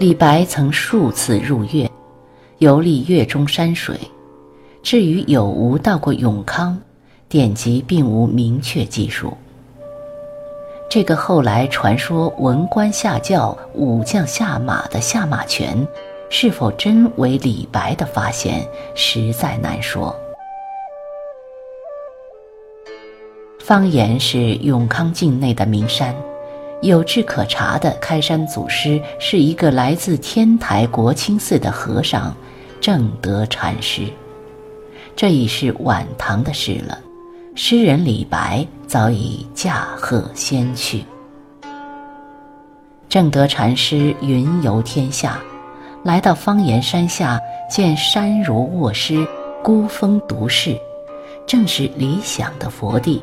李白曾数次入粤，游历粤中山水。至于有无到过永康，典籍并无明确记述。这个后来传说文官下轿、武将下马的下马拳，是否真为李白的发现，实在难说。方言是永康境内的名山，有志可查的开山祖师是一个来自天台国清寺的和尚，正德禅师。这已是晚唐的事了，诗人李白早已驾鹤仙去。正德禅师云游天下，来到方岩山下，见山如卧狮，孤峰独视，正是理想的佛地，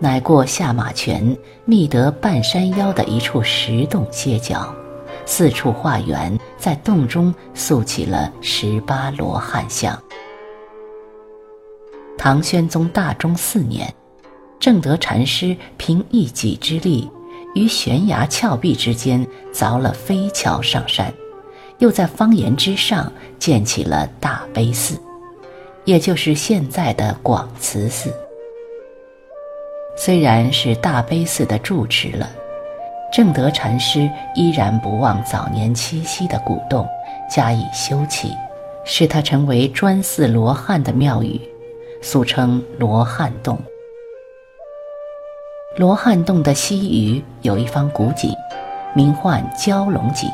乃过下马泉，觅得半山腰的一处石洞歇脚，四处化缘，在洞中塑起了十八罗汉像。唐宣宗大中四年，正德禅师凭一己之力，于悬崖峭壁之间凿了飞桥上山，又在方岩之上建起了大悲寺，也就是现在的广慈寺。虽然是大悲寺的住持了，正德禅师依然不忘早年栖息的古洞，加以修葺，使它成为专祀罗汉的庙宇。俗称罗汉洞。罗汉洞的西隅有一方古井，名唤蛟龙井，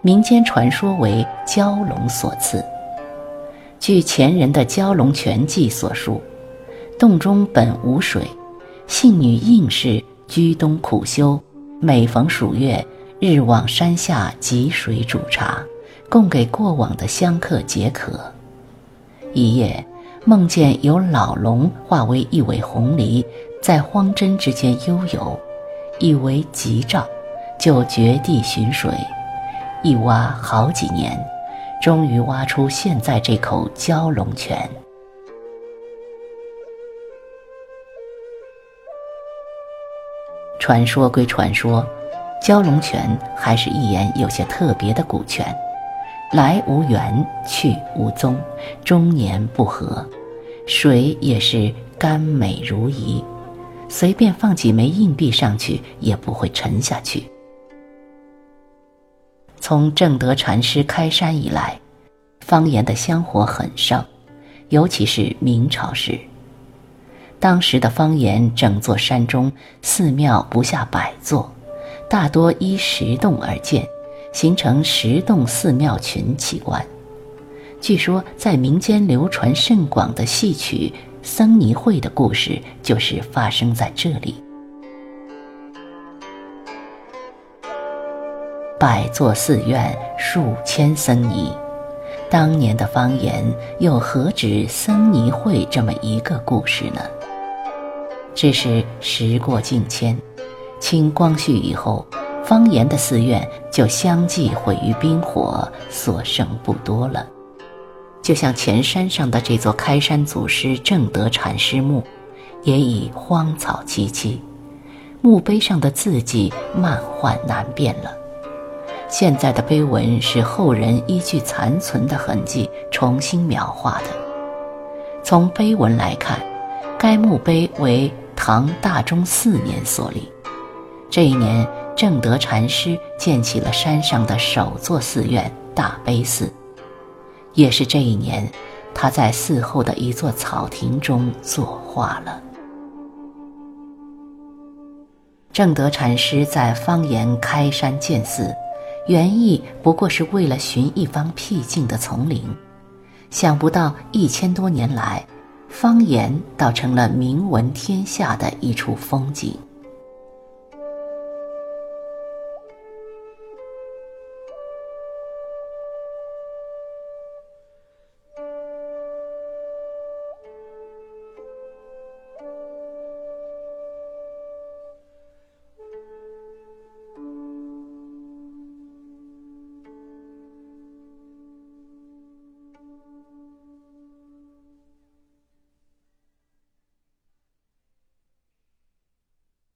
民间传说为蛟龙所赐。据前人的《蛟龙全记》所述，洞中本无水，信女应氏居冬苦修，每逢暑月，日往山下汲水煮茶，供给过往的香客解渴。一夜。梦见有老龙化为一尾红鲤，在荒真之间悠游，以为吉兆，就掘地寻水，一挖好几年，终于挖出现在这口蛟龙泉。传说归传说，蛟龙泉还是一眼有些特别的古泉。来无源，去无踪，终年不和，水也是甘美如饴，随便放几枚硬币上去也不会沉下去。从正德禅师开山以来，方言的香火很盛，尤其是明朝时，当时的方言整座山中寺庙不下百座，大多依石洞而建。形成石洞寺庙群奇观。据说，在民间流传甚广的戏曲《僧尼会》的故事，就是发生在这里。百座寺院，数千僧尼，当年的方言又何止僧尼会这么一个故事呢？只是时过境迁，清光绪以后。方言的寺院就相继毁于冰火，所剩不多了。就像前山上的这座开山祖师正德禅师墓，也已荒草萋萋，墓碑上的字迹漫幻难辨了。现在的碑文是后人依据残存的痕迹重新描画的。从碑文来看，该墓碑为唐大中四年所立，这一年。正德禅师建起了山上的首座寺院大悲寺，也是这一年，他在寺后的一座草亭中作画了。正德禅师在方言开山建寺，原意不过是为了寻一方僻静的丛林，想不到一千多年来，方言倒成了名闻天下的一处风景。